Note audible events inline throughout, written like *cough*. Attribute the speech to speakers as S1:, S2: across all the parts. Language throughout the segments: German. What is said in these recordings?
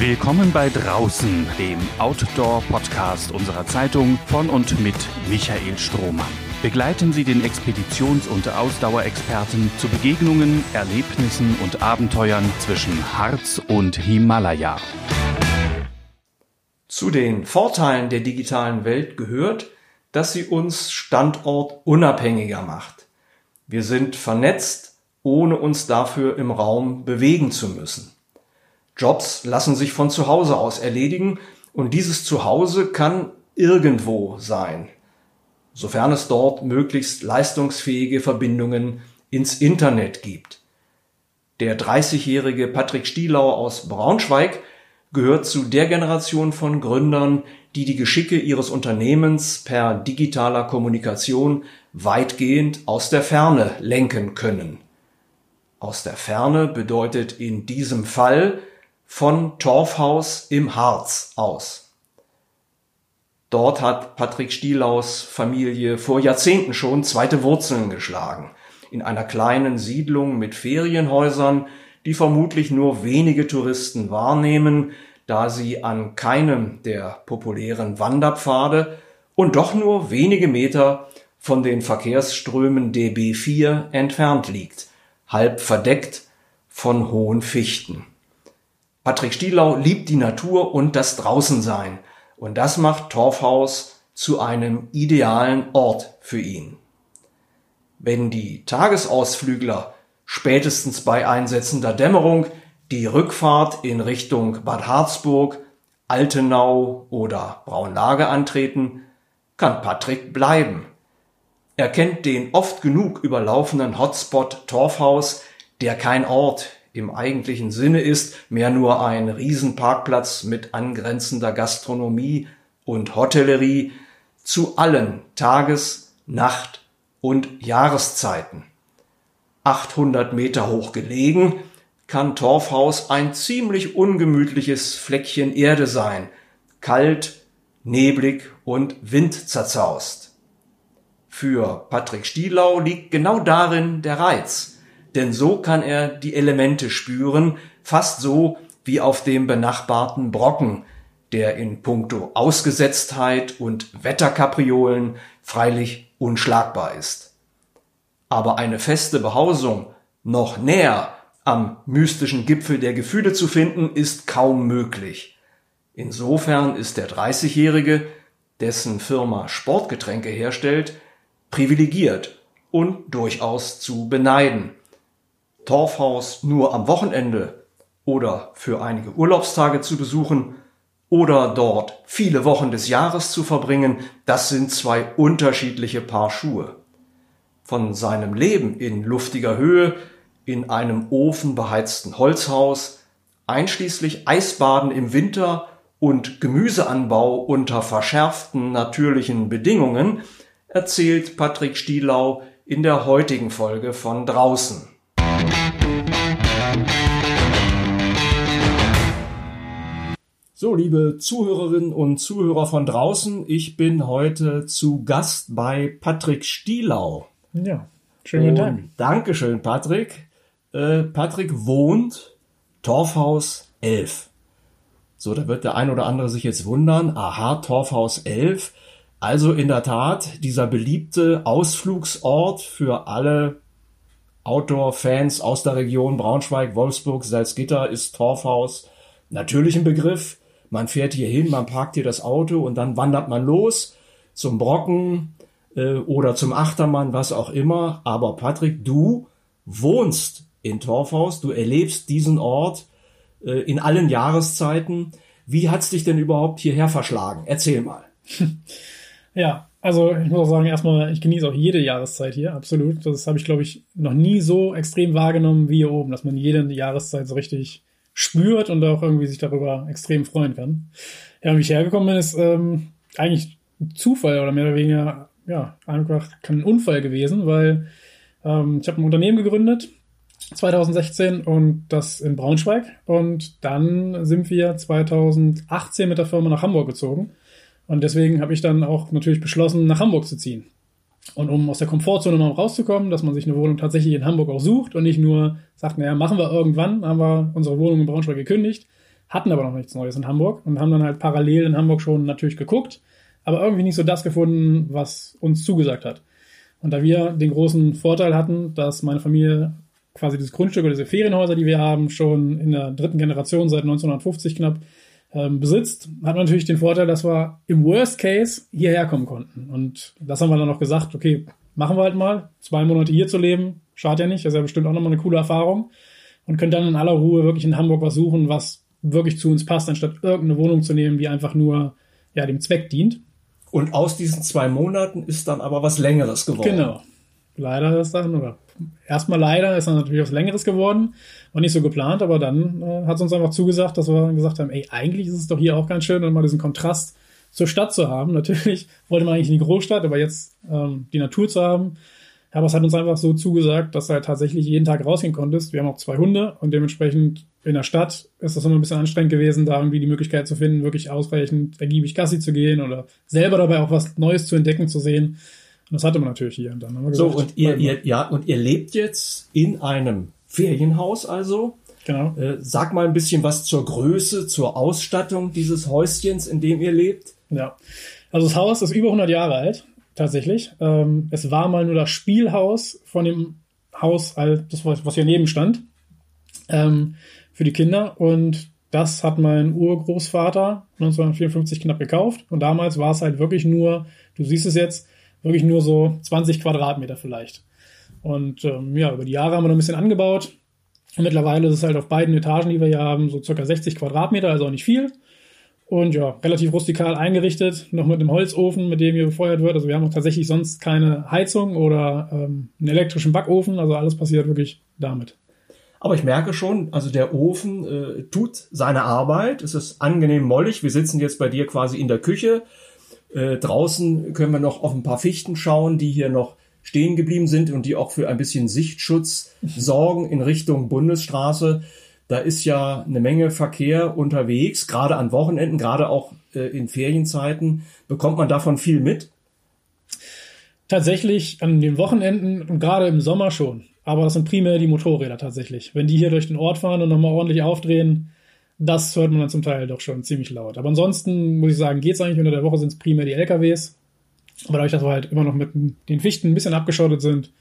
S1: Willkommen bei Draußen, dem Outdoor-Podcast unserer Zeitung von und mit Michael Strohmann. Begleiten Sie den Expeditions- und Ausdauerexperten zu Begegnungen, Erlebnissen und Abenteuern zwischen Harz und Himalaya.
S2: Zu den Vorteilen der digitalen Welt gehört, dass sie uns standortunabhängiger macht. Wir sind vernetzt, ohne uns dafür im Raum bewegen zu müssen. Jobs lassen sich von zu Hause aus erledigen und dieses Zuhause kann irgendwo sein, sofern es dort möglichst leistungsfähige Verbindungen ins Internet gibt. Der 30-jährige Patrick Stielau aus Braunschweig gehört zu der Generation von Gründern, die die Geschicke ihres Unternehmens per digitaler Kommunikation weitgehend aus der Ferne lenken können. Aus der Ferne bedeutet in diesem Fall von Torfhaus im Harz aus. Dort hat Patrick Stielaus Familie vor Jahrzehnten schon zweite Wurzeln geschlagen. In einer kleinen Siedlung mit Ferienhäusern, die vermutlich nur wenige Touristen wahrnehmen, da sie an keinem der populären Wanderpfade und doch nur wenige Meter von den Verkehrsströmen DB4 entfernt liegt, halb verdeckt von hohen Fichten. Patrick Stielau liebt die Natur und das Draußensein. Und das macht Torfhaus zu einem idealen Ort für ihn. Wenn die Tagesausflügler spätestens bei einsetzender Dämmerung die Rückfahrt in Richtung Bad Harzburg, Altenau oder Braunlage antreten, kann Patrick bleiben. Er kennt den oft genug überlaufenen Hotspot Torfhaus, der kein Ort im eigentlichen Sinne ist, mehr nur ein Riesenparkplatz mit angrenzender Gastronomie und Hotellerie zu allen Tages-, Nacht- und Jahreszeiten. 800 Meter hoch gelegen, kann Torfhaus ein ziemlich ungemütliches Fleckchen Erde sein, kalt, neblig und windzerzaust. Für Patrick Stielau liegt genau darin der Reiz – denn so kann er die Elemente spüren, fast so wie auf dem benachbarten Brocken, der in puncto Ausgesetztheit und Wetterkapriolen freilich unschlagbar ist. Aber eine feste Behausung noch näher am mystischen Gipfel der Gefühle zu finden, ist kaum möglich. Insofern ist der 30-Jährige, dessen Firma Sportgetränke herstellt, privilegiert und durchaus zu beneiden. Torfhaus nur am Wochenende oder für einige Urlaubstage zu besuchen oder dort viele Wochen des Jahres zu verbringen, das sind zwei unterschiedliche Paar Schuhe. Von seinem Leben in luftiger Höhe, in einem ofenbeheizten Holzhaus, einschließlich Eisbaden im Winter und Gemüseanbau unter verschärften natürlichen Bedingungen, erzählt Patrick Stielau in der heutigen Folge von draußen. So, liebe Zuhörerinnen und Zuhörer von draußen, ich bin heute zu Gast bei Patrick Stielau.
S3: Ja, schönen guten Tag.
S2: Dankeschön, Patrick. Äh, Patrick wohnt Torfhaus 11. So, da wird der ein oder andere sich jetzt wundern. Aha, Torfhaus 11. Also in der Tat dieser beliebte Ausflugsort für alle Outdoor-Fans aus der Region Braunschweig, Wolfsburg, Salzgitter ist Torfhaus natürlich ein Begriff. Man fährt hier hin, man parkt hier das Auto und dann wandert man los zum Brocken äh, oder zum Achtermann, was auch immer. Aber Patrick, du wohnst in Torfhaus, du erlebst diesen Ort äh, in allen Jahreszeiten. Wie hat's dich denn überhaupt hierher verschlagen? Erzähl mal. *laughs*
S3: Ja, also ich muss auch sagen, erstmal, ich genieße auch jede Jahreszeit hier, absolut. Das habe ich, glaube ich, noch nie so extrem wahrgenommen wie hier oben, dass man jede Jahreszeit so richtig spürt und auch irgendwie sich darüber extrem freuen kann. Ja, wie ich hergekommen bin, ist ähm, eigentlich Zufall oder mehr oder weniger, ja, einfach ein Unfall gewesen, weil ähm, ich habe ein Unternehmen gegründet 2016 und das in Braunschweig und dann sind wir 2018 mit der Firma nach Hamburg gezogen und deswegen habe ich dann auch natürlich beschlossen, nach Hamburg zu ziehen. Und um aus der Komfortzone mal rauszukommen, dass man sich eine Wohnung tatsächlich in Hamburg auch sucht und nicht nur sagt, naja, machen wir irgendwann, haben wir unsere Wohnung in Braunschweig gekündigt, hatten aber noch nichts Neues in Hamburg und haben dann halt parallel in Hamburg schon natürlich geguckt, aber irgendwie nicht so das gefunden, was uns zugesagt hat. Und da wir den großen Vorteil hatten, dass meine Familie quasi dieses Grundstück oder diese Ferienhäuser, die wir haben, schon in der dritten Generation seit 1950 knapp ähm, besitzt, hat man natürlich den Vorteil, dass wir im Worst Case hierher kommen konnten. Und das haben wir dann auch gesagt, okay, machen wir halt mal, zwei Monate hier zu leben, schadet ja nicht, das ist ja bestimmt auch nochmal eine coole Erfahrung. Und können dann in aller Ruhe wirklich in Hamburg was suchen, was wirklich zu uns passt, anstatt irgendeine Wohnung zu nehmen, die einfach nur ja, dem Zweck dient.
S2: Und aus diesen zwei Monaten ist dann aber was Längeres geworden.
S3: Genau. Leider ist dann, oder erstmal leider ist dann natürlich was Längeres geworden. War nicht so geplant, aber dann äh, hat es uns einfach zugesagt, dass wir gesagt haben, ey, eigentlich ist es doch hier auch ganz schön, mal diesen Kontrast zur Stadt zu haben. *laughs* Natürlich wollte man eigentlich in die Großstadt, aber jetzt ähm, die Natur zu haben. Aber es hat uns einfach so zugesagt, dass du halt tatsächlich jeden Tag rausgehen konntest. Wir haben auch zwei Hunde und dementsprechend in der Stadt ist das immer ein bisschen anstrengend gewesen, da irgendwie die Möglichkeit zu finden, wirklich ausreichend ergiebig Gassi zu gehen oder selber dabei auch was Neues zu entdecken, zu sehen. Und das hatte man natürlich hier. Und dann
S2: haben wir gesagt, so, und ihr, ihr, ja, und ihr lebt jetzt in einem Ferienhaus also.
S3: Genau.
S2: Äh, sag mal ein bisschen was zur Größe, zur Ausstattung dieses Häuschens, in dem ihr lebt.
S3: Ja. Also das Haus ist über 100 Jahre alt tatsächlich. Ähm, es war mal nur das Spielhaus von dem Haus, das was hier neben stand, ähm, für die Kinder. Und das hat mein Urgroßvater 1954 knapp gekauft. Und damals war es halt wirklich nur, du siehst es jetzt, wirklich nur so 20 Quadratmeter vielleicht. Und ähm, ja, über die Jahre haben wir noch ein bisschen angebaut. Und mittlerweile ist es halt auf beiden Etagen, die wir hier haben, so circa 60 Quadratmeter, also auch nicht viel. Und ja, relativ rustikal eingerichtet, noch mit einem Holzofen, mit dem hier befeuert wird. Also wir haben auch tatsächlich sonst keine Heizung oder ähm, einen elektrischen Backofen. Also alles passiert wirklich damit.
S2: Aber ich merke schon, also der Ofen äh, tut seine Arbeit. Es ist angenehm mollig. Wir sitzen jetzt bei dir quasi in der Küche. Äh, draußen können wir noch auf ein paar Fichten schauen, die hier noch stehen geblieben sind und die auch für ein bisschen Sichtschutz *laughs* sorgen in Richtung Bundesstraße. Da ist ja eine Menge Verkehr unterwegs, gerade an Wochenenden, gerade auch äh, in Ferienzeiten. Bekommt man davon viel mit?
S3: Tatsächlich an den Wochenenden und gerade im Sommer schon. Aber das sind primär die Motorräder tatsächlich. Wenn die hier durch den Ort fahren und nochmal ordentlich aufdrehen, das hört man dann zum Teil doch schon ziemlich laut. Aber ansonsten muss ich sagen, geht's eigentlich. Unter der Woche sind es primär die LKWs. Aber dadurch, dass wir halt immer noch mit den Fichten ein bisschen abgeschottet sind,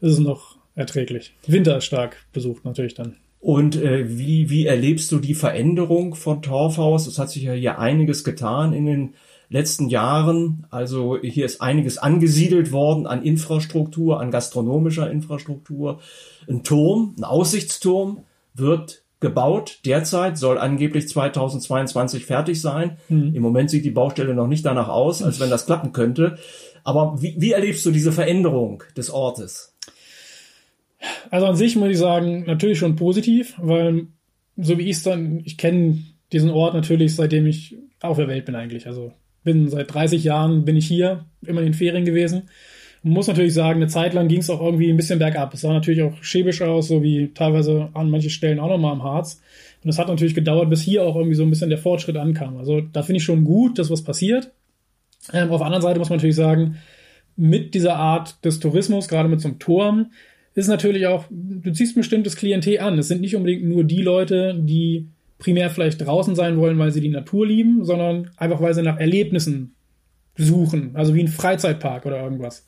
S3: ist es noch erträglich. Winter ist stark besucht natürlich dann.
S2: Und äh, wie, wie erlebst du die Veränderung von Torfhaus? Es hat sich ja hier einiges getan in den letzten Jahren. Also hier ist einiges angesiedelt worden an Infrastruktur, an gastronomischer Infrastruktur. Ein Turm, ein Aussichtsturm wird gebaut. Derzeit soll angeblich 2022 fertig sein. Mhm. Im Moment sieht die Baustelle noch nicht danach aus, als wenn das klappen könnte. Aber wie, wie erlebst du diese Veränderung des Ortes?
S3: Also an sich muss ich sagen, natürlich schon positiv, weil so wie ich es dann, ich kenne diesen Ort natürlich, seitdem ich auf der Welt bin eigentlich. Also bin seit 30 Jahren bin ich hier, immer in den Ferien gewesen. Man muss natürlich sagen, eine Zeit lang ging es auch irgendwie ein bisschen bergab. Es sah natürlich auch schäbisch aus, so wie teilweise an manchen Stellen auch nochmal am Harz. Und es hat natürlich gedauert, bis hier auch irgendwie so ein bisschen der Fortschritt ankam. Also da finde ich schon gut, dass was passiert. Ähm, auf der anderen Seite muss man natürlich sagen, mit dieser Art des Tourismus, gerade mit so einem Turm, ist natürlich auch, du ziehst ein bestimmtes Klientel an. Es sind nicht unbedingt nur die Leute, die primär vielleicht draußen sein wollen, weil sie die Natur lieben, sondern einfach, weil sie nach Erlebnissen suchen. Also wie ein Freizeitpark oder irgendwas.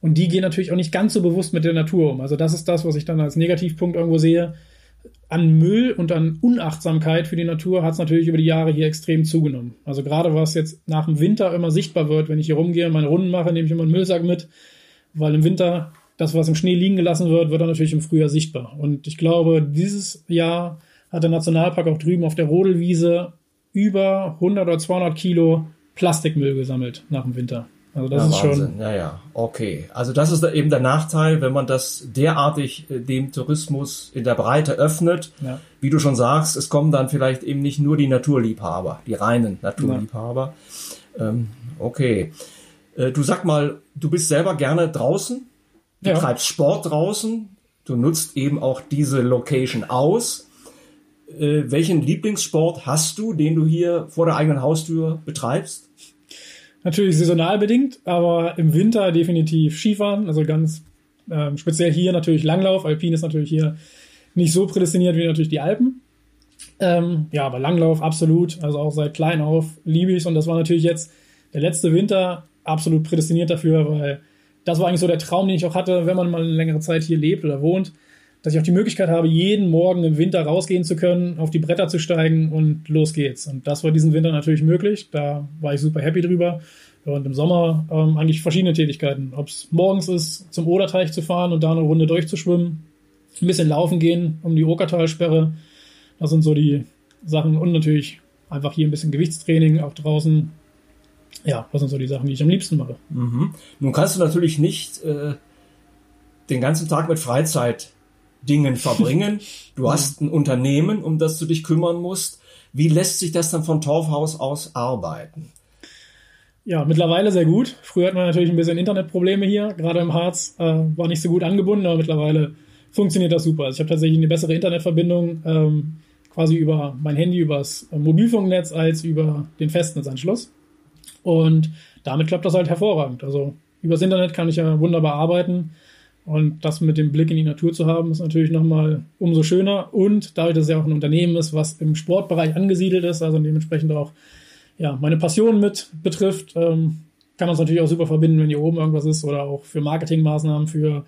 S3: Und die gehen natürlich auch nicht ganz so bewusst mit der Natur um. Also das ist das, was ich dann als Negativpunkt irgendwo sehe. An Müll und an Unachtsamkeit für die Natur hat es natürlich über die Jahre hier extrem zugenommen. Also gerade was jetzt nach dem Winter immer sichtbar wird, wenn ich hier rumgehe und meine Runden mache, nehme ich immer einen Müllsack mit, weil im Winter das, was im Schnee liegen gelassen wird, wird dann natürlich im Frühjahr sichtbar. Und ich glaube, dieses Jahr hat der Nationalpark auch drüben auf der Rodelwiese über 100 oder 200 Kilo Plastikmüll gesammelt nach dem Winter.
S2: Also das ja, ist Wahnsinn. schon. Ja, ja, okay. Also das ist eben der Nachteil, wenn man das derartig äh, dem Tourismus in der Breite öffnet. Ja. Wie du schon sagst, es kommen dann vielleicht eben nicht nur die Naturliebhaber, die reinen Naturliebhaber. Ja. Ähm, okay. Äh, du sag mal, du bist selber gerne draußen? Du treibst Sport draußen, du nutzt eben auch diese Location aus. Äh, welchen Lieblingssport hast du, den du hier vor der eigenen Haustür betreibst?
S3: Natürlich saisonal bedingt, aber im Winter definitiv Skifahren, also ganz ähm, speziell hier natürlich Langlauf. Alpin ist natürlich hier nicht so prädestiniert wie natürlich die Alpen. Ähm, ja, aber Langlauf absolut, also auch seit klein auf liebe ich Und das war natürlich jetzt der letzte Winter absolut prädestiniert dafür, weil das war eigentlich so der Traum, den ich auch hatte, wenn man mal eine längere Zeit hier lebt oder wohnt, dass ich auch die Möglichkeit habe, jeden Morgen im Winter rausgehen zu können, auf die Bretter zu steigen und los geht's. Und das war diesen Winter natürlich möglich. Da war ich super happy drüber. Und im Sommer ähm, eigentlich verschiedene Tätigkeiten. Ob es morgens ist, zum Oderteich zu fahren und da eine Runde durchzuschwimmen, ein bisschen laufen gehen um die Okertalsperre. Das sind so die Sachen. Und natürlich einfach hier ein bisschen Gewichtstraining, auch draußen. Ja, das sind so die Sachen, die ich am liebsten mache.
S2: Mhm. Nun kannst du natürlich nicht äh, den ganzen Tag mit Freizeitdingen verbringen. *laughs* Du hast ein Unternehmen, um das du dich kümmern musst. Wie lässt sich das dann von Torfhaus aus arbeiten?
S3: Ja, mittlerweile sehr gut. Früher hat man natürlich ein bisschen Internetprobleme hier, gerade im Harz, äh, war nicht so gut angebunden, aber mittlerweile funktioniert das super. Also ich habe tatsächlich eine bessere Internetverbindung, ähm, quasi über mein Handy, übers Mobilfunknetz, als über den Festnetzanschluss. Und damit klappt das halt hervorragend. Also übers Internet kann ich ja wunderbar arbeiten. Und das mit dem Blick in die Natur zu haben, ist natürlich nochmal umso schöner. Und dadurch, dass es ja auch ein Unternehmen ist, was im Sportbereich angesiedelt ist, also dementsprechend auch ja, meine Passion mit betrifft, ähm, kann man es natürlich auch super verbinden, wenn hier oben irgendwas ist oder auch für Marketingmaßnahmen, für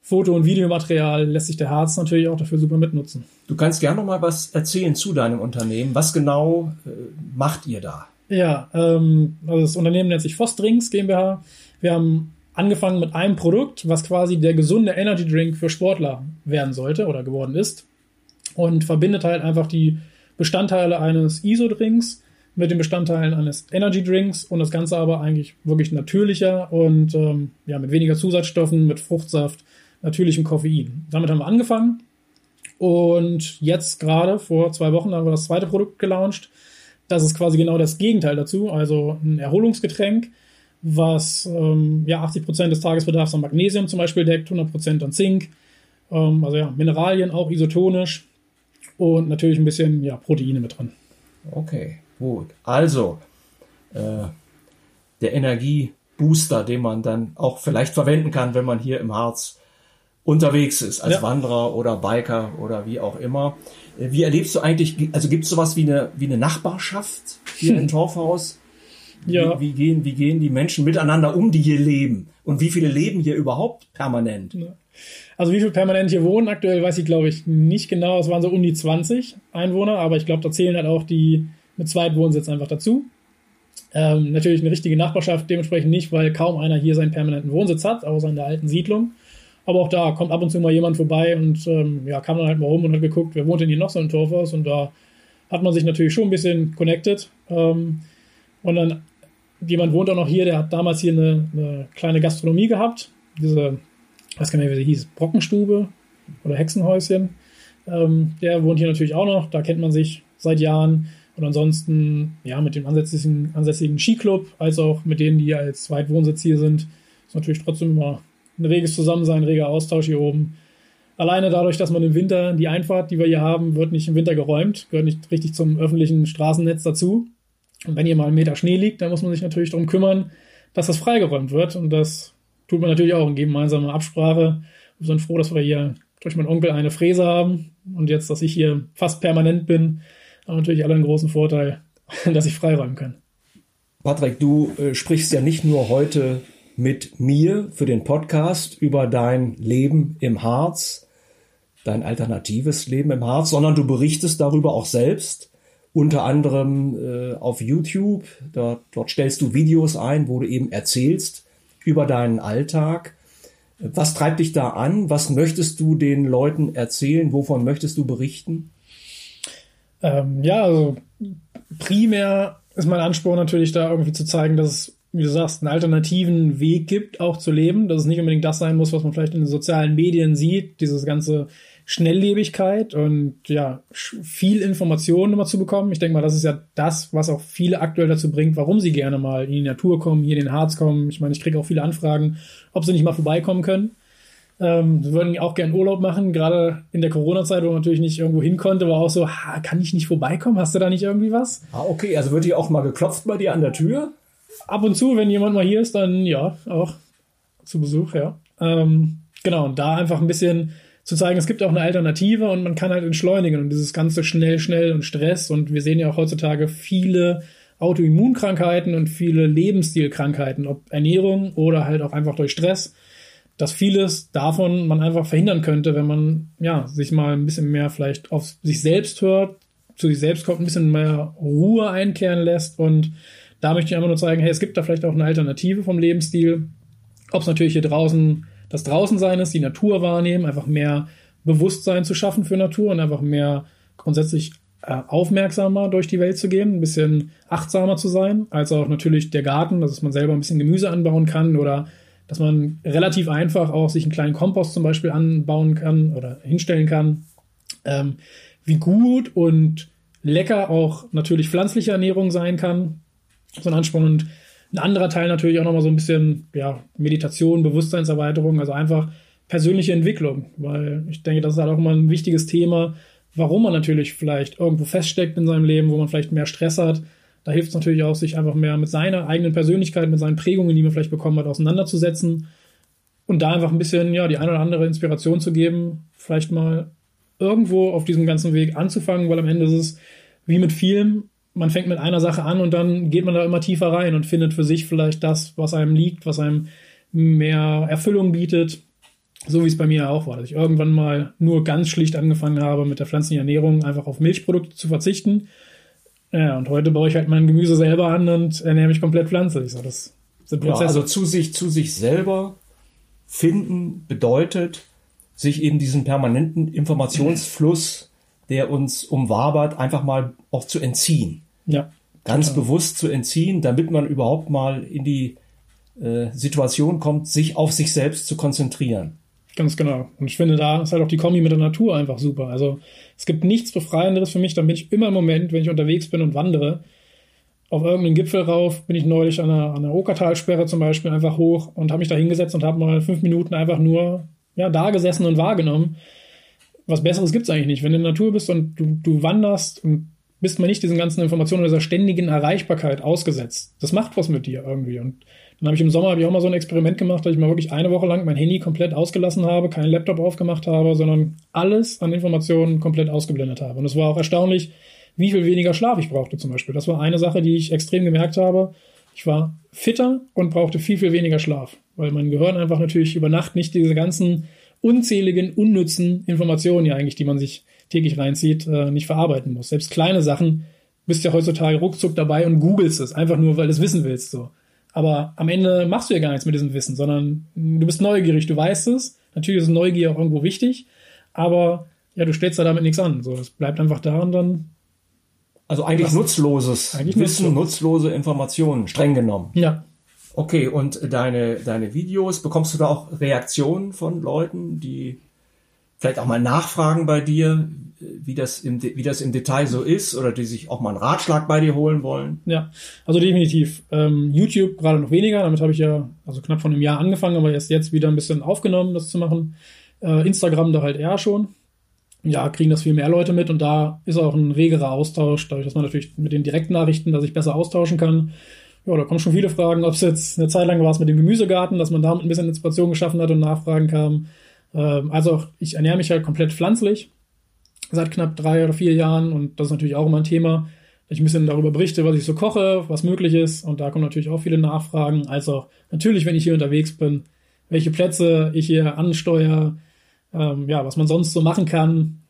S3: Foto- und Videomaterial lässt sich der Harz natürlich auch dafür super mitnutzen.
S2: Du kannst gerne noch mal was erzählen zu deinem Unternehmen. Was genau äh, macht ihr da?
S3: Ja, ähm, also das Unternehmen nennt sich Fostdrinks GmbH. Wir haben angefangen mit einem Produkt, was quasi der gesunde Energy Drink für Sportler werden sollte oder geworden ist und verbindet halt einfach die Bestandteile eines ISO-Drinks mit den Bestandteilen eines Energy Drinks und das Ganze aber eigentlich wirklich natürlicher und ähm, ja, mit weniger Zusatzstoffen, mit Fruchtsaft, natürlichem Koffein. Damit haben wir angefangen und jetzt gerade vor zwei Wochen haben wir das zweite Produkt gelauncht. Das ist quasi genau das Gegenteil dazu, also ein Erholungsgetränk, was ähm, ja 80% des Tagesbedarfs an Magnesium zum Beispiel deckt, 100% an Zink, ähm, also ja, Mineralien auch isotonisch und natürlich ein bisschen ja, Proteine mit drin.
S2: Okay. Gut, also äh, der Energiebooster, den man dann auch vielleicht verwenden kann, wenn man hier im Harz unterwegs ist, als ja. Wanderer oder Biker oder wie auch immer. Äh, wie erlebst du eigentlich, also gibt es sowas wie eine, wie eine Nachbarschaft hier hm. *laughs* im Torfhaus? Ja. Wie, wie, gehen, wie gehen die Menschen miteinander um, die hier leben? Und wie viele leben hier überhaupt permanent? Ja.
S3: Also wie viele permanent hier wohnen aktuell, weiß ich glaube ich nicht genau. Es waren so um die 20 Einwohner, aber ich glaube, da zählen halt auch die mit Zweitwohnsitz einfach dazu. Ähm, natürlich eine richtige Nachbarschaft dementsprechend nicht, weil kaum einer hier seinen permanenten Wohnsitz hat, außer in der alten Siedlung. Aber auch da kommt ab und zu mal jemand vorbei und ähm, ja, kam dann halt mal rum und hat geguckt, wer wohnt denn hier noch so im Torfhaus und da hat man sich natürlich schon ein bisschen connected. Ähm, und dann, jemand wohnt auch noch hier, der hat damals hier eine, eine kleine Gastronomie gehabt. Diese, ich weiß gar nicht, wie sie hieß, Brockenstube oder Hexenhäuschen. Ähm, der wohnt hier natürlich auch noch, da kennt man sich seit Jahren. Und ansonsten, ja, mit dem ansässigen, ansässigen Skiclub, als auch mit denen, die als Zweitwohnsitz hier sind, ist natürlich trotzdem immer ein reges Zusammensein, ein reger Austausch hier oben. Alleine dadurch, dass man im Winter die Einfahrt, die wir hier haben, wird nicht im Winter geräumt, gehört nicht richtig zum öffentlichen Straßennetz dazu. Und wenn hier mal ein Meter Schnee liegt, dann muss man sich natürlich darum kümmern, dass das freigeräumt wird. Und das tut man natürlich auch in gemeinsamer Absprache. Wir sind froh, dass wir hier durch meinen Onkel eine Fräse haben und jetzt, dass ich hier fast permanent bin, haben natürlich alle einen großen Vorteil, *laughs* dass ich freiräumen kann.
S2: Patrick, du äh, sprichst ja nicht nur heute mit mir für den Podcast über dein Leben im Harz, dein alternatives Leben im Harz, sondern du berichtest darüber auch selbst, unter anderem äh, auf YouTube. Dort, dort stellst du Videos ein, wo du eben erzählst über deinen Alltag. Was treibt dich da an? Was möchtest du den Leuten erzählen? Wovon möchtest du berichten?
S3: Ähm, ja, also primär ist mein Anspruch natürlich da irgendwie zu zeigen, dass es, wie du sagst, einen alternativen Weg gibt, auch zu leben, dass es nicht unbedingt das sein muss, was man vielleicht in den sozialen Medien sieht, dieses ganze Schnelllebigkeit und ja, viel Informationen immer zu bekommen. Ich denke mal, das ist ja das, was auch viele aktuell dazu bringt, warum sie gerne mal in die Natur kommen, hier in den Harz kommen. Ich meine, ich kriege auch viele Anfragen, ob sie nicht mal vorbeikommen können. Ähm, wir würden auch gern Urlaub machen, gerade in der Corona-Zeit, wo man natürlich nicht irgendwo hin konnte, war auch so, ha, kann ich nicht vorbeikommen? Hast du da nicht irgendwie was?
S2: Ah, okay, also wird hier auch mal geklopft bei dir an der Tür?
S3: Ab und zu, wenn jemand mal hier ist, dann ja, auch zu Besuch, ja. Ähm, genau, und da einfach ein bisschen zu zeigen, es gibt auch eine Alternative und man kann halt entschleunigen und dieses ganze schnell, schnell und Stress und wir sehen ja auch heutzutage viele Autoimmunkrankheiten und viele Lebensstilkrankheiten, ob Ernährung oder halt auch einfach durch Stress, dass vieles davon man einfach verhindern könnte, wenn man ja sich mal ein bisschen mehr vielleicht auf sich selbst hört, zu sich selbst kommt, ein bisschen mehr Ruhe einkehren lässt und da möchte ich einfach nur zeigen, hey, es gibt da vielleicht auch eine Alternative vom Lebensstil. Ob es natürlich hier draußen das Draußensein ist, die Natur wahrnehmen, einfach mehr Bewusstsein zu schaffen für Natur und einfach mehr grundsätzlich äh, aufmerksamer durch die Welt zu gehen, ein bisschen achtsamer zu sein, als auch natürlich der Garten, dass man selber ein bisschen Gemüse anbauen kann oder dass man relativ einfach auch sich einen kleinen Kompost zum Beispiel anbauen kann oder hinstellen kann. Ähm, wie gut und lecker auch natürlich pflanzliche Ernährung sein kann. So ein Ansporn und ein anderer Teil natürlich auch nochmal so ein bisschen ja, Meditation, Bewusstseinserweiterung, also einfach persönliche Entwicklung, weil ich denke, das ist halt auch immer ein wichtiges Thema, warum man natürlich vielleicht irgendwo feststeckt in seinem Leben, wo man vielleicht mehr Stress hat. Da hilft es natürlich auch, sich einfach mehr mit seiner eigenen Persönlichkeit, mit seinen Prägungen, die man vielleicht bekommen hat, auseinanderzusetzen und da einfach ein bisschen, ja, die eine oder andere Inspiration zu geben, vielleicht mal irgendwo auf diesem ganzen Weg anzufangen, weil am Ende ist es wie mit vielem, man fängt mit einer Sache an und dann geht man da immer tiefer rein und findet für sich vielleicht das, was einem liegt, was einem mehr Erfüllung bietet, so wie es bei mir auch war, dass ich irgendwann mal nur ganz schlicht angefangen habe, mit der pflanzlichen Ernährung einfach auf Milchprodukte zu verzichten. Ja, und heute baue ich halt mein Gemüse selber an und ernähre mich komplett pflanzlich. So, das
S2: sind Prozesse. Ja, also zu sich, zu sich selber finden bedeutet, sich eben diesen permanenten Informationsfluss, der uns umwabert, einfach mal auch zu entziehen.
S3: Ja.
S2: Ganz total. bewusst zu entziehen, damit man überhaupt mal in die äh, Situation kommt, sich auf sich selbst zu konzentrieren.
S3: Ganz genau. Und ich finde, da ist halt auch die Kombi mit der Natur einfach super. Also es gibt nichts Befreienderes für mich. Dann bin ich immer im Moment, wenn ich unterwegs bin und wandere, auf irgendeinen Gipfel rauf, bin ich neulich an einer, an einer Okertalsperre zum Beispiel einfach hoch und habe mich da hingesetzt und habe mal fünf Minuten einfach nur ja, da gesessen und wahrgenommen. Was Besseres gibt es eigentlich nicht. Wenn du in der Natur bist und du, du wanderst und bist man nicht diesen ganzen Informationen, dieser ständigen Erreichbarkeit ausgesetzt. Das macht was mit dir irgendwie. Und dann habe ich im Sommer hab ich auch mal so ein Experiment gemacht, dass ich mal wirklich eine Woche lang mein Handy komplett ausgelassen habe, keinen Laptop aufgemacht habe, sondern alles an Informationen komplett ausgeblendet habe. Und es war auch erstaunlich, wie viel weniger Schlaf ich brauchte zum Beispiel. Das war eine Sache, die ich extrem gemerkt habe. Ich war fitter und brauchte viel, viel weniger Schlaf, weil mein Gehirn einfach natürlich über Nacht nicht diese ganzen unzähligen, unnützen Informationen ja eigentlich, die man sich täglich reinzieht, äh, nicht verarbeiten muss. Selbst kleine Sachen bist ja heutzutage ruckzuck dabei und googelst es, einfach nur, weil du es wissen willst. So. Aber am Ende machst du ja gar nichts mit diesem Wissen, sondern du bist neugierig, du weißt es. Natürlich ist Neugier auch irgendwo wichtig, aber ja, du stellst da damit nichts an. So, es bleibt einfach da und dann.
S2: Also eigentlich nutzloses eigentlich Wissen, nutzlos. nutzlose Informationen, streng genommen.
S3: Ja.
S2: Okay, und deine, deine Videos, bekommst du da auch Reaktionen von Leuten, die vielleicht auch mal nachfragen bei dir, wie das im, wie das im Detail so ist oder die sich auch mal einen Ratschlag bei dir holen wollen?
S3: Ja, also definitiv. Ähm, YouTube gerade noch weniger, damit habe ich ja also knapp von einem Jahr angefangen, aber erst jetzt wieder ein bisschen aufgenommen, das zu machen. Äh, Instagram da halt eher schon. Ja, kriegen das viel mehr Leute mit und da ist auch ein regerer Austausch, dadurch, dass man natürlich mit den Direktnachrichten, dass ich besser austauschen kann. Ja, da kommen schon viele Fragen, ob es jetzt eine Zeit lang war es mit dem Gemüsegarten, dass man damit ein bisschen Inspiration geschaffen hat und Nachfragen kam. Ähm, also ich ernähre mich halt komplett pflanzlich seit knapp drei oder vier Jahren und das ist natürlich auch immer ein Thema, dass ich ein bisschen darüber berichte, was ich so koche, was möglich ist und da kommen natürlich auch viele Nachfragen. Also natürlich, wenn ich hier unterwegs bin, welche Plätze ich hier ansteuere, ähm, ja, was man sonst so machen kann,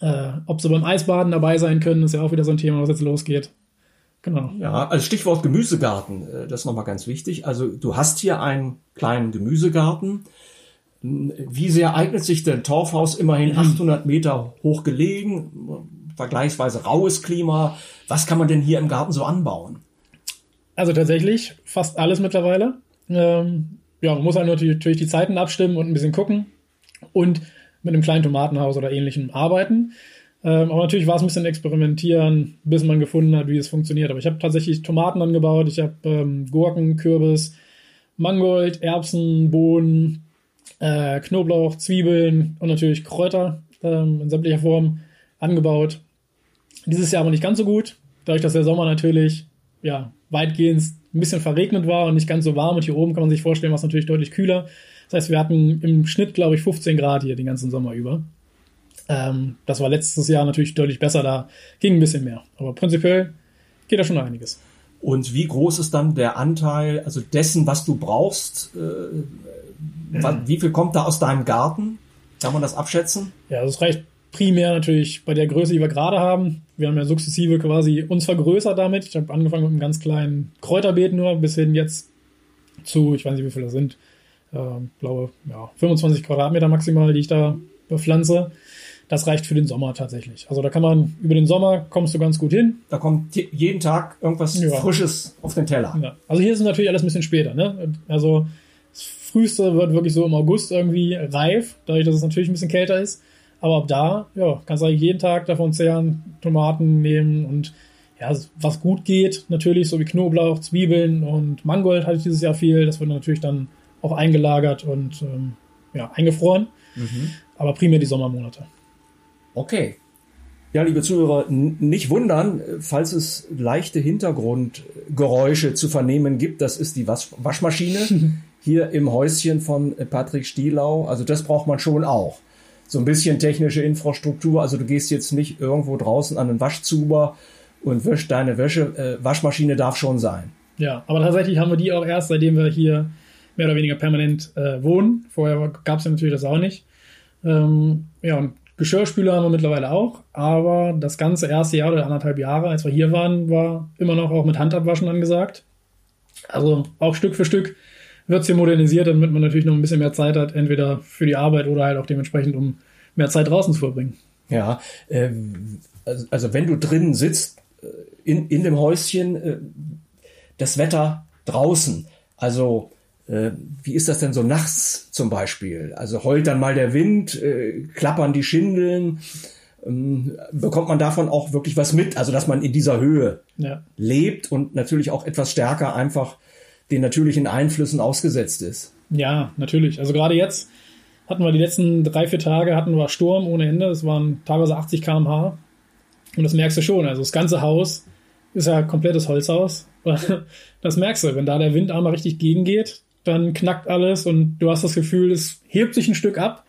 S3: äh, ob sie beim Eisbaden dabei sein können, ist ja auch wieder so ein Thema, was jetzt losgeht.
S2: Genau. Ja, als Stichwort Gemüsegarten, äh, das ist nochmal ganz wichtig. Also du hast hier einen kleinen Gemüsegarten. Wie sehr eignet sich denn Torfhaus immerhin 800 mhm. Meter hoch gelegen, vergleichsweise raues Klima? Was kann man denn hier im Garten so anbauen?
S3: Also tatsächlich fast alles mittlerweile. Ähm, ja, man muss halt natürlich die Zeiten abstimmen und ein bisschen gucken und mit einem kleinen Tomatenhaus oder ähnlichem arbeiten. Ähm, aber natürlich war es ein bisschen experimentieren, bis man gefunden hat, wie es funktioniert. Aber ich habe tatsächlich Tomaten angebaut, ich habe ähm, Gurken, Kürbis, Mangold, Erbsen, Bohnen, äh, Knoblauch, Zwiebeln und natürlich Kräuter ähm, in sämtlicher Form angebaut. Dieses Jahr aber nicht ganz so gut, dadurch, dass der Sommer natürlich ja, weitgehend ein bisschen verregnet war und nicht ganz so warm. Und hier oben kann man sich vorstellen, war es natürlich deutlich kühler. Das heißt, wir hatten im Schnitt, glaube ich, 15 Grad hier den ganzen Sommer über. Ähm, das war letztes Jahr natürlich deutlich besser, da ging ein bisschen mehr. Aber prinzipiell geht da schon einiges.
S2: Und wie groß ist dann der Anteil, also dessen, was du brauchst? Äh, wie viel kommt da aus deinem Garten? Kann man das abschätzen?
S3: Ja, das reicht primär natürlich bei der Größe, die wir gerade haben. Wir haben ja sukzessive quasi uns vergrößert damit. Ich habe angefangen mit einem ganz kleinen Kräuterbeet nur, bis hin jetzt zu, ich weiß nicht, wie viele das sind, äh, glaube, ja, 25 Quadratmeter maximal, die ich da bepflanze. Das reicht für den Sommer tatsächlich. Also da kann man, über den Sommer kommst du ganz gut hin.
S2: Da kommt jeden Tag irgendwas ja. Frisches auf den Teller.
S3: Ja. Also hier ist es natürlich alles ein bisschen später. Ne? Also das Frühste wird wirklich so im August irgendwie reif, dadurch, dass es natürlich ein bisschen kälter ist. Aber ab da, ja, kannst du eigentlich jeden Tag davon zehren, Tomaten nehmen und ja, was gut geht, natürlich, so wie Knoblauch, Zwiebeln und Mangold hatte ich dieses Jahr viel. Das wird natürlich dann auch eingelagert und ähm, ja, eingefroren. Mhm. Aber primär die Sommermonate.
S2: Okay. Ja, liebe Zuhörer, nicht wundern, falls es leichte Hintergrundgeräusche zu vernehmen gibt. Das ist die Wasch Waschmaschine *laughs* hier im Häuschen von Patrick Stielau. Also das braucht man schon auch. So ein bisschen technische Infrastruktur. Also du gehst jetzt nicht irgendwo draußen an den Waschzuber und wäschst deine Wäsche. Äh, Waschmaschine darf schon sein.
S3: Ja, aber tatsächlich haben wir die auch erst, seitdem wir hier mehr oder weniger permanent äh, wohnen. Vorher gab es ja natürlich das auch nicht. Ähm, ja, und Geschirrspüler haben wir mittlerweile auch, aber das ganze erste Jahr oder anderthalb Jahre, als wir hier waren, war immer noch auch mit Handabwaschen angesagt. Also auch Stück für Stück wird es hier modernisiert, damit man natürlich noch ein bisschen mehr Zeit hat, entweder für die Arbeit oder halt auch dementsprechend, um mehr Zeit draußen zu verbringen.
S2: Ja, äh, also, also wenn du drinnen sitzt, äh, in, in dem Häuschen, äh, das Wetter draußen, also äh, wie ist das denn so nachts zum Beispiel? Also heult dann mal der Wind, äh, klappern die Schindeln, ähm, bekommt man davon auch wirklich was mit? Also dass man in dieser Höhe ja. lebt und natürlich auch etwas stärker einfach den natürlichen Einflüssen ausgesetzt ist.
S3: Ja, natürlich. Also gerade jetzt hatten wir die letzten drei, vier Tage hatten wir Sturm ohne Ende. Es waren teilweise 80 km/h. Und das merkst du schon. Also das ganze Haus ist ja komplettes Holzhaus. *laughs* Das merkst du, wenn da der Wind einmal richtig gegengeht, dann knackt alles und du hast das Gefühl, es hebt sich ein Stück ab.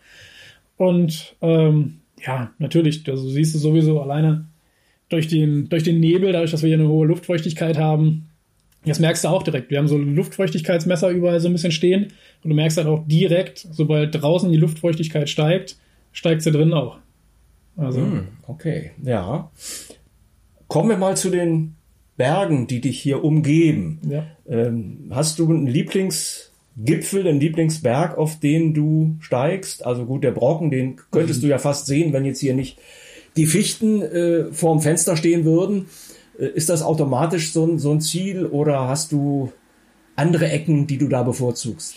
S3: Und ähm, ja, natürlich, also siehst du sowieso alleine durch den, durch den Nebel, dadurch, dass wir hier eine hohe Luftfeuchtigkeit haben, das merkst du auch direkt. Wir haben so Luftfeuchtigkeitsmesser überall so ein bisschen stehen und du merkst halt auch direkt, sobald draußen die Luftfeuchtigkeit steigt, steigt sie drin auch.
S2: Also. Hm, okay, ja. Kommen wir mal zu den Bergen, die dich hier umgeben. Ja. Ähm, hast du einen Lieblingsgipfel, einen Lieblingsberg, auf den du steigst? Also gut, der Brocken, den könntest mhm. du ja fast sehen, wenn jetzt hier nicht die Fichten äh, vorm Fenster stehen würden. Äh, ist das automatisch so ein, so ein Ziel oder hast du andere Ecken, die du da bevorzugst?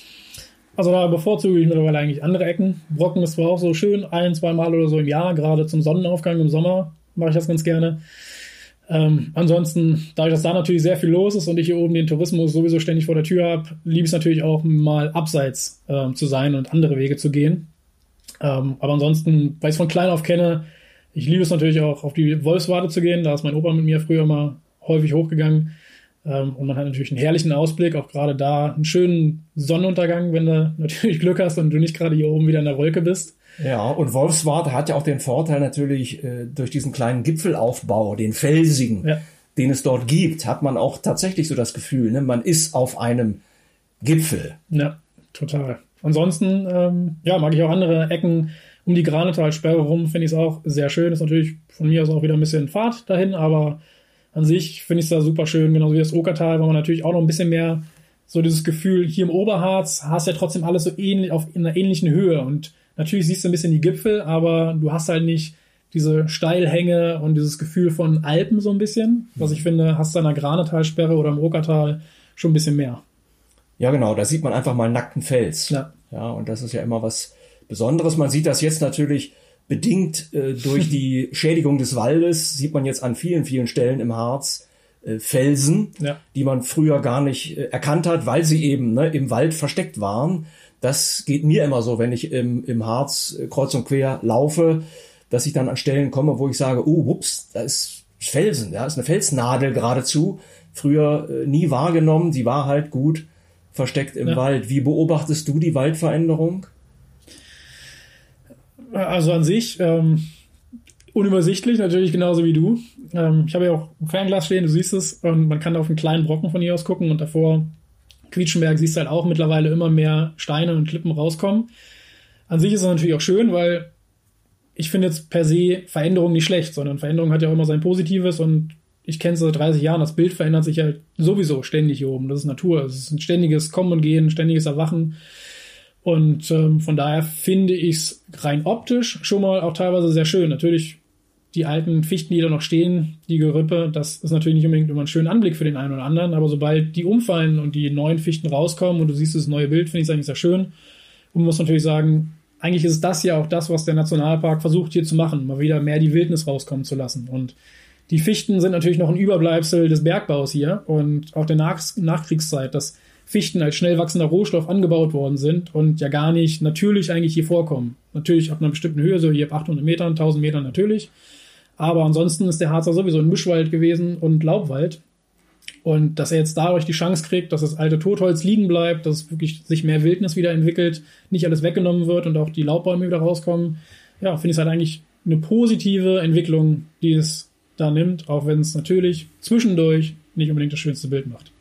S3: Also da bevorzuge ich mittlerweile eigentlich andere Ecken. Brocken ist zwar auch so schön, ein, zwei Mal oder so im Jahr, gerade zum Sonnenaufgang im Sommer mache ich das ganz gerne. Ähm, ansonsten, dadurch, dass da natürlich sehr viel los ist und ich hier oben den Tourismus sowieso ständig vor der Tür habe, liebe ich es natürlich auch mal abseits ähm, zu sein und andere Wege zu gehen. Ähm, aber ansonsten, weil ich es von klein auf kenne, ich liebe es natürlich auch auf die Wolfswade zu gehen. Da ist mein Opa mit mir früher mal häufig hochgegangen. Ähm, und man hat natürlich einen herrlichen Ausblick, auch gerade da einen schönen Sonnenuntergang, wenn du *laughs* natürlich Glück hast und du nicht gerade hier oben wieder in der Wolke bist.
S2: Ja, und Wolfswart hat ja auch den Vorteil natürlich äh, durch diesen kleinen Gipfelaufbau, den felsigen, ja. den es dort gibt, hat man auch tatsächlich so das Gefühl, ne, man ist auf einem Gipfel.
S3: Ja, total. Ansonsten, ähm, ja, mag ich auch andere Ecken um die Granetalsperre rum, finde ich es auch sehr schön. Ist natürlich von mir aus auch wieder ein bisschen Fahrt dahin, aber an sich finde ich es da super schön, genauso wie das Okertal, wo man natürlich auch noch ein bisschen mehr so dieses Gefühl, hier im Oberharz hast ja trotzdem alles so ähnlich, auf in einer ähnlichen Höhe und Natürlich siehst du ein bisschen die Gipfel, aber du hast halt nicht diese Steilhänge und dieses Gefühl von Alpen so ein bisschen. Was ich finde, hast du in der Granetalsperre oder im Okertal schon ein bisschen mehr.
S2: Ja, genau, da sieht man einfach mal nackten Fels. Ja. Ja, und das ist ja immer was Besonderes. Man sieht das jetzt natürlich bedingt äh, durch *laughs* die Schädigung des Waldes, sieht man jetzt an vielen, vielen Stellen im Harz äh, Felsen, ja. die man früher gar nicht äh, erkannt hat, weil sie eben ne, im Wald versteckt waren. Das geht mir immer so, wenn ich im, im Harz äh, kreuz und quer laufe, dass ich dann an Stellen komme, wo ich sage, oh, ups, da ist Felsen, ja, ist eine Felsnadel geradezu. Früher äh, nie wahrgenommen, sie war halt gut versteckt im ja. Wald. Wie beobachtest du die Waldveränderung?
S3: Also an sich ähm, unübersichtlich, natürlich genauso wie du. Ähm, ich habe ja auch ein Fernglas stehen, du siehst es, und man kann auf einen kleinen Brocken von hier aus gucken und davor Quietschenberg siehst du halt auch mittlerweile immer mehr Steine und Klippen rauskommen. An sich ist es natürlich auch schön, weil ich finde jetzt per se Veränderung nicht schlecht, sondern Veränderung hat ja auch immer sein Positives und ich kenne es seit 30 Jahren, das Bild verändert sich halt sowieso ständig hier oben. Das ist Natur. Es ist ein ständiges Kommen und Gehen, ständiges Erwachen. Und ähm, von daher finde ich es rein optisch schon mal auch teilweise sehr schön. Natürlich die alten Fichten, die da noch stehen, die Gerippe, das ist natürlich nicht unbedingt immer ein schöner Anblick für den einen oder anderen, aber sobald die umfallen und die neuen Fichten rauskommen und du siehst das neue Bild, finde ich es eigentlich sehr schön. Und man muss natürlich sagen, eigentlich ist das ja auch das, was der Nationalpark versucht hier zu machen, mal wieder mehr die Wildnis rauskommen zu lassen. Und die Fichten sind natürlich noch ein Überbleibsel des Bergbaus hier und auch der Nach Nachkriegszeit, dass Fichten als schnell wachsender Rohstoff angebaut worden sind und ja gar nicht natürlich eigentlich hier vorkommen. Natürlich ab einer bestimmten Höhe, so hier ab 800 Metern, 1000 Metern natürlich. Aber ansonsten ist der Harzer sowieso ein Mischwald gewesen und Laubwald. Und dass er jetzt dadurch die Chance kriegt, dass das alte Totholz liegen bleibt, dass wirklich sich mehr Wildnis wieder entwickelt, nicht alles weggenommen wird und auch die Laubbäume wieder rauskommen, ja, finde ich es halt eigentlich eine positive Entwicklung, die es da nimmt, auch wenn es natürlich zwischendurch nicht unbedingt das schönste Bild macht.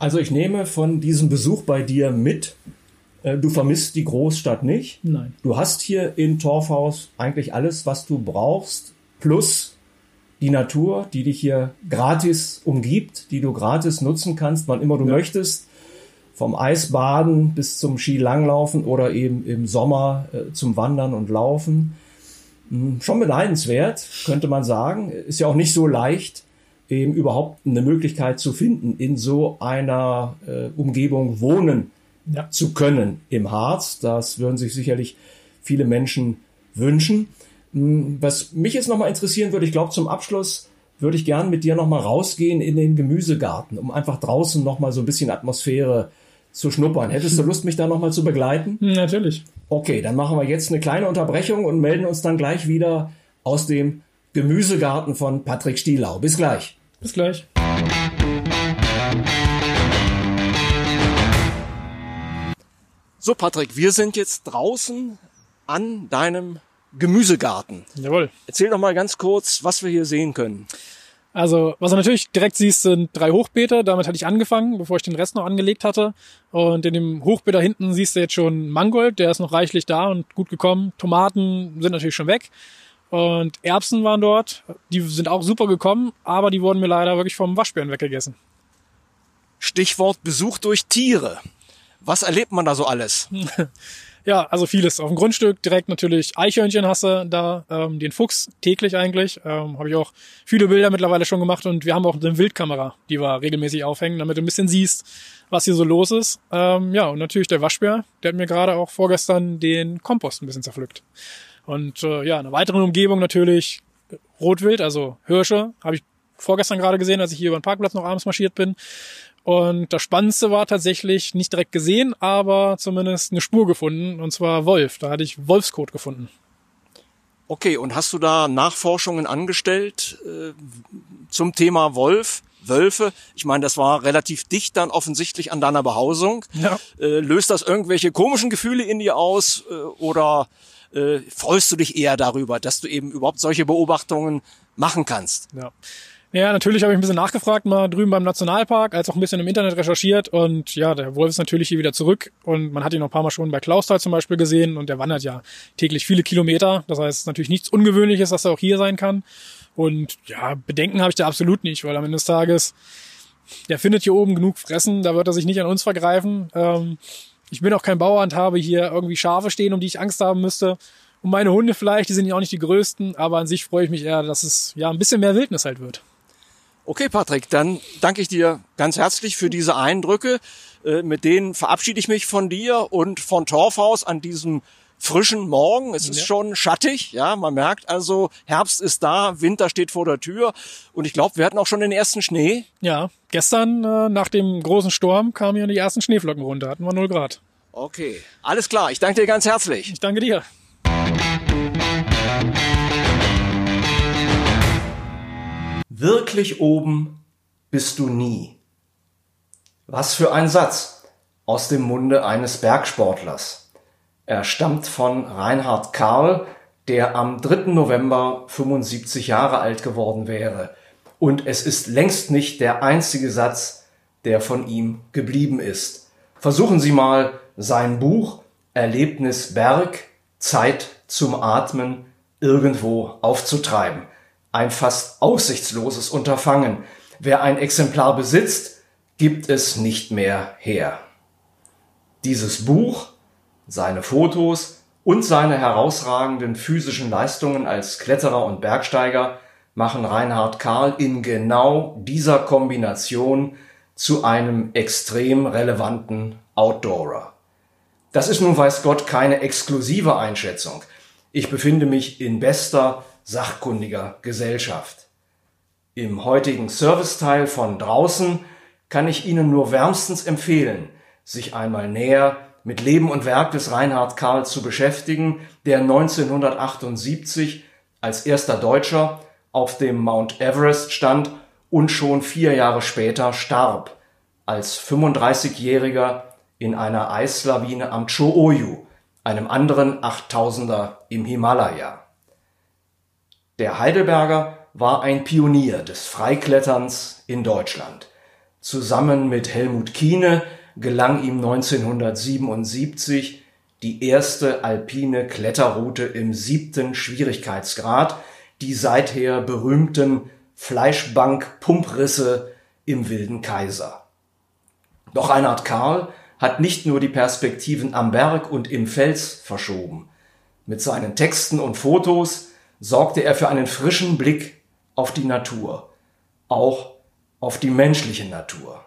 S2: Also ich nehme von diesem Besuch bei dir mit, äh, du vermisst die Großstadt nicht.
S3: Nein.
S2: Du hast hier in Torfhaus eigentlich alles, was du brauchst plus die Natur, die dich hier gratis umgibt, die du gratis nutzen kannst, wann immer du ja. möchtest. Vom Eisbaden bis zum Skilanglaufen oder eben im Sommer äh, zum Wandern und Laufen. Hm, schon beneidenswert, könnte man sagen. Ist ja auch nicht so leicht, eben überhaupt eine Möglichkeit zu finden, in so einer äh, Umgebung wohnen ja. zu können im Harz. Das würden sich sicherlich viele Menschen wünschen. Hm, was mich jetzt nochmal interessieren würde, ich glaube zum Abschluss würde ich gern mit dir nochmal rausgehen in den Gemüsegarten, um einfach draußen nochmal so ein bisschen Atmosphäre zu schnuppern. Hättest du *laughs* Lust, mich da nochmal zu begleiten?
S3: Hm, natürlich.
S2: Okay, dann machen wir jetzt eine kleine Unterbrechung und melden uns dann gleich wieder aus dem Gemüsegarten von Patrick Stielau. Bis gleich.
S3: Bis gleich.
S2: So, Patrick, wir sind jetzt draußen an deinem Gemüsegarten.
S3: Jawohl.
S2: Erzähl doch mal ganz kurz, was wir hier sehen können.
S3: Also, was du natürlich direkt siehst, sind drei Hochbeete. Damit hatte ich angefangen, bevor ich den Rest noch angelegt hatte. Und in dem Hochbeet da hinten siehst du jetzt schon Mangold, der ist noch reichlich da und gut gekommen. Tomaten sind natürlich schon weg. Und Erbsen waren dort. Die sind auch super gekommen, aber die wurden mir leider wirklich vom Waschbären weggegessen.
S2: Stichwort Besuch durch Tiere. Was erlebt man da so alles? *laughs*
S3: Ja, also vieles. Auf dem Grundstück direkt natürlich Eichhörnchen hast du da, ähm, den Fuchs täglich eigentlich. Ähm, Habe ich auch viele Bilder mittlerweile schon gemacht und wir haben auch eine Wildkamera, die wir regelmäßig aufhängen, damit du ein bisschen siehst, was hier so los ist. Ähm, ja, und natürlich der Waschbär, der hat mir gerade auch vorgestern den Kompost ein bisschen zerpflückt. Und äh, ja, eine weitere Umgebung natürlich Rotwild, also Hirsche, habe ich vorgestern gerade gesehen, als ich hier über den Parkplatz noch abends marschiert bin. Und das Spannendste war tatsächlich nicht direkt gesehen, aber zumindest eine Spur gefunden, und zwar Wolf. Da hatte ich Wolfskot gefunden.
S2: Okay, und hast du da Nachforschungen angestellt äh, zum Thema Wolf? Wölfe. Ich meine, das war relativ dicht dann offensichtlich an deiner Behausung. Ja. Äh, löst das irgendwelche komischen Gefühle in dir aus äh, oder äh, freust du dich eher darüber, dass du eben überhaupt solche Beobachtungen machen kannst?
S3: Ja. Ja, natürlich habe ich ein bisschen nachgefragt, mal drüben beim Nationalpark, als auch ein bisschen im Internet recherchiert und ja, der Wolf ist natürlich hier wieder zurück und man hat ihn noch ein paar Mal schon bei Klausthal zum Beispiel gesehen und der wandert ja täglich viele Kilometer. Das heißt, natürlich nichts Ungewöhnliches, dass er auch hier sein kann. Und ja, Bedenken habe ich da absolut nicht, weil am Ende des Tages, der findet hier oben genug Fressen, da wird er sich nicht an uns vergreifen. Ähm, ich bin auch kein Bauer und habe hier irgendwie Schafe stehen, um die ich Angst haben müsste. Und meine Hunde vielleicht, die sind ja auch nicht die größten, aber an sich freue ich mich eher, dass es ja ein bisschen mehr Wildnis halt wird.
S2: Okay, Patrick, dann danke ich dir ganz herzlich für diese Eindrücke. Äh, mit denen verabschiede ich mich von dir und von Torfhaus an diesem frischen Morgen. Es ist ja. schon schattig, ja, man merkt also, Herbst ist da, Winter steht vor der Tür und ich glaube, wir hatten auch schon den ersten Schnee.
S3: Ja, gestern äh, nach dem großen Sturm kamen ja die ersten Schneeflocken runter, hatten wir 0 Grad.
S2: Okay, alles klar, ich danke dir ganz herzlich.
S3: Ich danke dir.
S2: Wirklich oben bist du nie. Was für ein Satz. aus dem Munde eines Bergsportlers. Er stammt von Reinhard Karl, der am 3. November 75 Jahre alt geworden wäre. Und es ist längst nicht der einzige Satz, der von ihm geblieben ist. Versuchen Sie mal sein Buch Erlebnis Berg, Zeit zum Atmen irgendwo aufzutreiben. Ein fast aussichtsloses Unterfangen. Wer ein Exemplar besitzt, gibt es nicht mehr her. Dieses Buch, seine Fotos und seine herausragenden physischen Leistungen als Kletterer und Bergsteiger machen Reinhard Karl in genau dieser Kombination zu einem extrem relevanten Outdoorer. Das ist nun weiß Gott keine exklusive Einschätzung. Ich befinde mich in bester, sachkundiger Gesellschaft. Im heutigen Serviceteil von draußen kann ich Ihnen nur wärmstens empfehlen, sich einmal näher mit Leben und Werk des Reinhard Karl zu beschäftigen, der 1978 als erster Deutscher auf dem Mount Everest stand und schon vier Jahre später starb, als 35-Jähriger in einer Eislawine am Cho-Oyu, einem anderen 8000er im Himalaya. Der Heidelberger war ein Pionier des Freikletterns in Deutschland. Zusammen mit Helmut Kiene gelang ihm 1977 die erste alpine Kletterroute im siebten Schwierigkeitsgrad, die seither berühmten Fleischbank-Pumprisse im Wilden Kaiser. Doch Reinhard Karl hat nicht nur die Perspektiven am Berg und im Fels verschoben. Mit seinen Texten und Fotos sorgte er für einen frischen Blick auf die Natur, auch auf die menschliche Natur.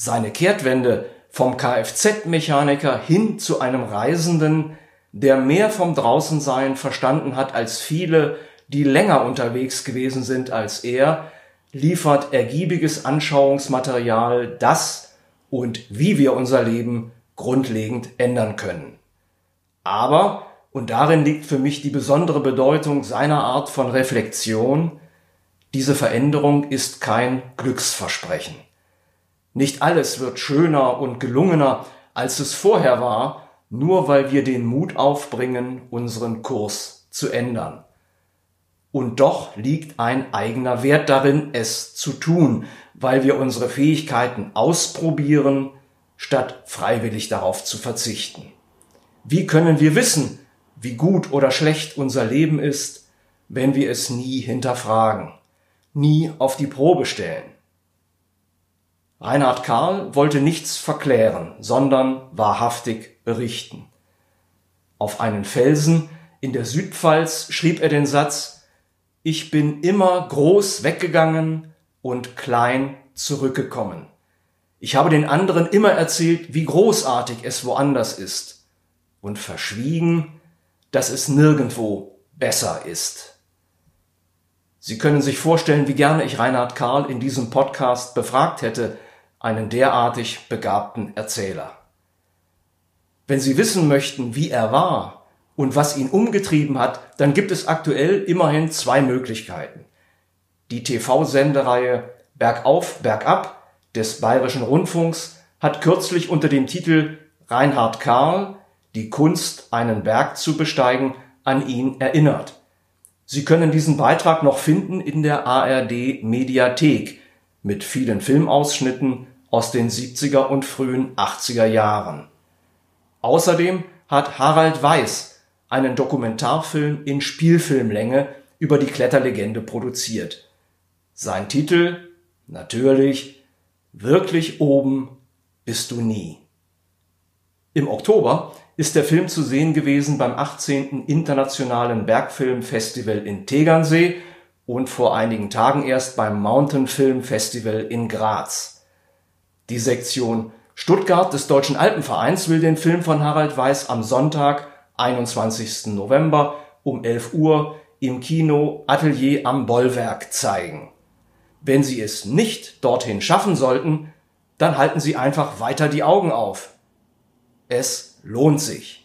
S2: Seine Kehrtwende vom Kfz-Mechaniker hin zu einem Reisenden, der mehr vom Draußensein verstanden hat als viele, die länger unterwegs gewesen sind als er, liefert ergiebiges Anschauungsmaterial, das und wie wir unser Leben grundlegend ändern können. Aber, und darin liegt für mich die besondere Bedeutung seiner Art von Reflexion, diese Veränderung ist kein Glücksversprechen. Nicht alles wird schöner und gelungener, als es vorher war, nur weil wir den Mut aufbringen, unseren Kurs zu ändern. Und doch liegt ein eigener Wert darin, es zu tun, weil wir unsere Fähigkeiten ausprobieren, statt freiwillig darauf zu verzichten. Wie können wir wissen, wie gut oder schlecht unser Leben ist, wenn wir es nie hinterfragen, nie auf die Probe stellen? Reinhard Karl wollte nichts verklären, sondern wahrhaftig berichten. Auf einen Felsen in der Südpfalz schrieb er den Satz Ich bin immer groß weggegangen und klein zurückgekommen. Ich habe den anderen immer erzählt, wie großartig es woanders ist und verschwiegen, dass es nirgendwo besser ist. Sie können sich vorstellen, wie gerne ich Reinhard Karl in diesem Podcast befragt hätte, einen derartig begabten Erzähler. Wenn Sie wissen möchten, wie er war und was ihn umgetrieben hat, dann gibt es aktuell immerhin zwei Möglichkeiten. Die TV-Sendereihe Bergauf, Bergab des Bayerischen Rundfunks hat kürzlich unter dem Titel Reinhard Karl, die Kunst, einen Berg zu besteigen, an ihn erinnert. Sie können diesen Beitrag noch finden in der ARD Mediathek mit vielen Filmausschnitten aus den 70er und frühen 80er Jahren. Außerdem hat Harald Weiß einen Dokumentarfilm in Spielfilmlänge über die Kletterlegende produziert. Sein Titel natürlich Wirklich oben bist du nie. Im Oktober ist der Film zu sehen gewesen beim 18. Internationalen Bergfilmfestival in Tegernsee und vor einigen Tagen erst beim Mountain Film Festival in Graz. Die Sektion Stuttgart des Deutschen Alpenvereins will den Film von Harald Weiß am Sonntag, 21. November um 11 Uhr im Kino Atelier am Bollwerk zeigen. Wenn Sie es nicht dorthin schaffen sollten, dann halten Sie einfach weiter die Augen auf. Es lohnt sich.